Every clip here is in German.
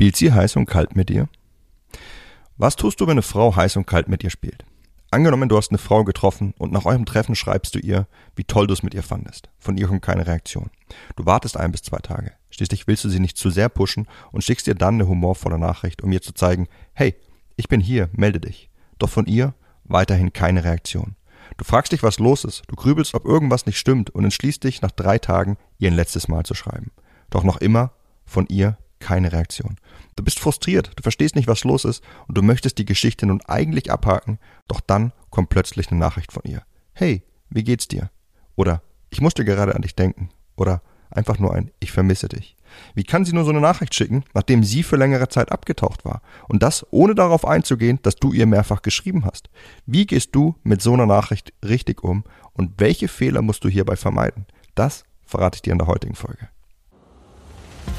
Spielt sie heiß und kalt mit dir? Was tust du, wenn eine Frau heiß und kalt mit dir spielt? Angenommen, du hast eine Frau getroffen und nach eurem Treffen schreibst du ihr, wie toll du es mit ihr fandest. Von ihr kommt keine Reaktion. Du wartest ein bis zwei Tage. Schließlich willst du sie nicht zu sehr pushen und schickst ihr dann eine humorvolle Nachricht, um ihr zu zeigen, hey, ich bin hier, melde dich. Doch von ihr weiterhin keine Reaktion. Du fragst dich, was los ist, du grübelst, ob irgendwas nicht stimmt und entschließt dich, nach drei Tagen ihr ein letztes Mal zu schreiben. Doch noch immer von ihr keine Reaktion. Du bist frustriert, du verstehst nicht, was los ist und du möchtest die Geschichte nun eigentlich abhaken, doch dann kommt plötzlich eine Nachricht von ihr. Hey, wie geht's dir? Oder ich musste gerade an dich denken. Oder einfach nur ein Ich vermisse dich. Wie kann sie nur so eine Nachricht schicken, nachdem sie für längere Zeit abgetaucht war? Und das ohne darauf einzugehen, dass du ihr mehrfach geschrieben hast. Wie gehst du mit so einer Nachricht richtig um und welche Fehler musst du hierbei vermeiden? Das verrate ich dir in der heutigen Folge.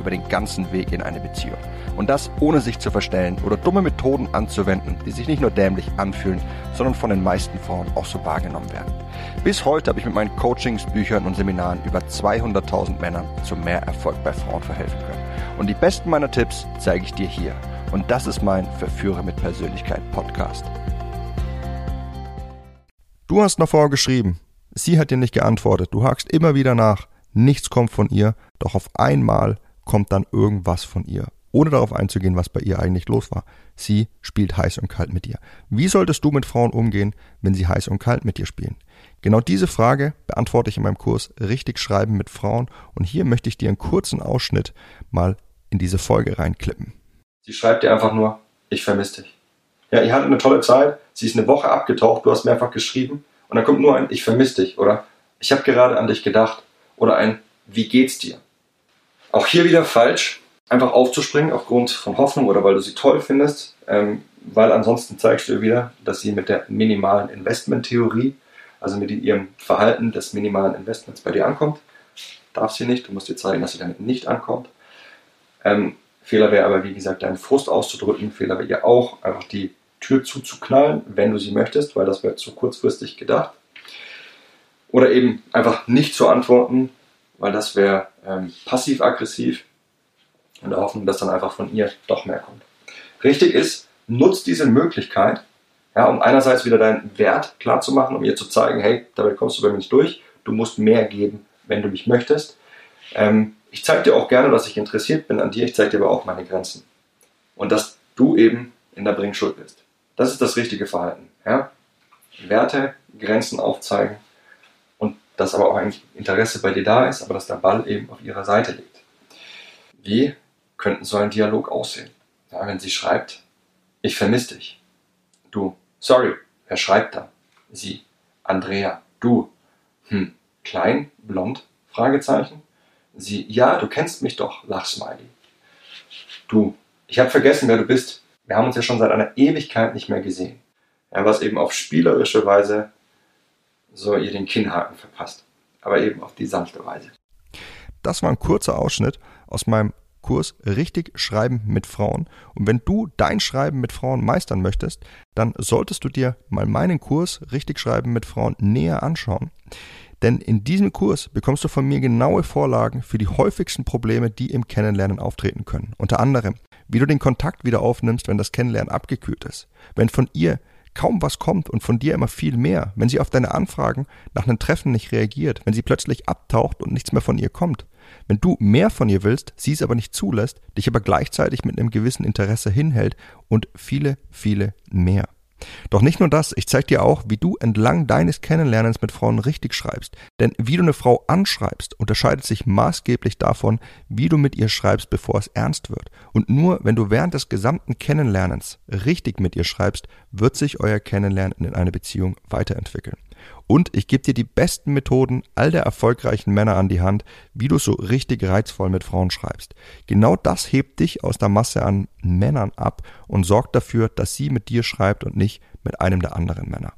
über den ganzen Weg in eine Beziehung. Und das ohne sich zu verstellen oder dumme Methoden anzuwenden, die sich nicht nur dämlich anfühlen, sondern von den meisten Frauen auch so wahrgenommen werden. Bis heute habe ich mit meinen Coachings, Büchern und Seminaren über 200.000 Männern zu mehr Erfolg bei Frauen verhelfen können. Und die besten meiner Tipps zeige ich dir hier. Und das ist mein Verführer mit Persönlichkeit Podcast. Du hast noch vorher geschrieben. Sie hat dir nicht geantwortet. Du hakst immer wieder nach. Nichts kommt von ihr. Doch auf einmal kommt dann irgendwas von ihr. Ohne darauf einzugehen, was bei ihr eigentlich los war. Sie spielt heiß und kalt mit dir. Wie solltest du mit Frauen umgehen, wenn sie heiß und kalt mit dir spielen? Genau diese Frage beantworte ich in meinem Kurs Richtig Schreiben mit Frauen und hier möchte ich dir einen kurzen Ausschnitt mal in diese Folge reinklippen. Sie schreibt dir einfach nur, ich vermisse dich. Ja, ihr hattet eine tolle Zeit, sie ist eine Woche abgetaucht, du hast mehrfach geschrieben und dann kommt nur ein, ich vermisse dich oder ich habe gerade an dich gedacht oder ein, wie geht's dir? Auch hier wieder falsch, einfach aufzuspringen aufgrund von Hoffnung oder weil du sie toll findest, ähm, weil ansonsten zeigst du wieder, dass sie mit der minimalen Investmenttheorie also mit ihrem Verhalten des minimalen Investments bei dir ankommt. Darf sie nicht, du musst dir zeigen, dass sie damit nicht ankommt. Ähm, Fehler wäre aber, wie gesagt, deinen Frust auszudrücken. Fehler wäre ja auch, einfach die Tür zuzuknallen, wenn du sie möchtest, weil das wäre zu kurzfristig gedacht. Oder eben einfach nicht zu antworten, weil das wäre ähm, passiv-aggressiv und der Hoffnung, dass dann einfach von ihr doch mehr kommt. Richtig ist, nutzt diese Möglichkeit, ja, um einerseits wieder deinen Wert klar zu machen, um ihr zu zeigen, hey, dabei kommst du bei mir nicht durch, du musst mehr geben, wenn du mich möchtest. Ähm, ich zeige dir auch gerne, dass ich interessiert bin an dir, ich zeige dir aber auch meine Grenzen. Und dass du eben in der Bringschuld bist. Das ist das richtige Verhalten. Ja? Werte, Grenzen aufzeigen dass aber auch ein Interesse bei dir da ist, aber dass der Ball eben auf ihrer Seite liegt. Wie könnte so ein Dialog aussehen? Ja, wenn sie schreibt, ich vermisse dich. Du, sorry, wer schreibt da? Sie, Andrea, du, hm, klein, blond, Fragezeichen. Sie, ja, du kennst mich doch, Lachsmiley. Du, ich habe vergessen, wer du bist. Wir haben uns ja schon seit einer Ewigkeit nicht mehr gesehen. Ja, was eben auf spielerische Weise so ihr den Kinnhaken verpasst. Aber eben auf die sanfte Weise. Das war ein kurzer Ausschnitt aus meinem Kurs Richtig Schreiben mit Frauen. Und wenn du dein Schreiben mit Frauen meistern möchtest, dann solltest du dir mal meinen Kurs Richtig Schreiben mit Frauen näher anschauen. Denn in diesem Kurs bekommst du von mir genaue Vorlagen für die häufigsten Probleme, die im Kennenlernen auftreten können. Unter anderem, wie du den Kontakt wieder aufnimmst, wenn das Kennenlernen abgekühlt ist. Wenn von ihr kaum was kommt und von dir immer viel mehr, wenn sie auf deine Anfragen nach einem Treffen nicht reagiert, wenn sie plötzlich abtaucht und nichts mehr von ihr kommt. Wenn du mehr von ihr willst, sie es aber nicht zulässt, dich aber gleichzeitig mit einem gewissen Interesse hinhält und viele, viele mehr. Doch nicht nur das, ich zeige dir auch, wie du entlang deines Kennenlernens mit Frauen richtig schreibst. Denn wie du eine Frau anschreibst, unterscheidet sich maßgeblich davon, wie du mit ihr schreibst, bevor es ernst wird. Und nur wenn du während des gesamten Kennenlernens richtig mit ihr schreibst, wird sich euer Kennenlernen in eine Beziehung weiterentwickeln. Und ich gebe dir die besten Methoden all der erfolgreichen Männer an die Hand, wie du so richtig reizvoll mit Frauen schreibst. Genau das hebt dich aus der Masse an Männern ab und sorgt dafür, dass sie mit dir schreibt und nicht mit einem der anderen Männer.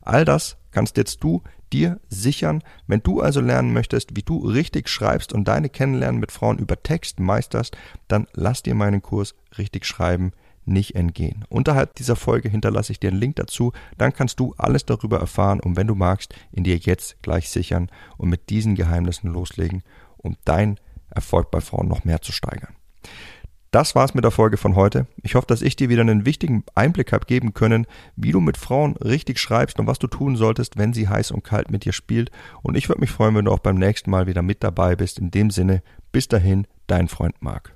All das kannst jetzt du dir sichern. Wenn du also lernen möchtest, wie du richtig schreibst und deine Kennenlernen mit Frauen über Text meisterst, dann lass dir meinen Kurs richtig schreiben nicht entgehen. Unterhalb dieser Folge hinterlasse ich dir einen Link dazu, dann kannst du alles darüber erfahren und wenn du magst, in dir jetzt gleich sichern und mit diesen Geheimnissen loslegen, um dein Erfolg bei Frauen noch mehr zu steigern. Das war's mit der Folge von heute. Ich hoffe, dass ich dir wieder einen wichtigen Einblick habe geben können, wie du mit Frauen richtig schreibst und was du tun solltest, wenn sie heiß und kalt mit dir spielt. Und ich würde mich freuen, wenn du auch beim nächsten Mal wieder mit dabei bist. In dem Sinne, bis dahin, dein Freund Marc.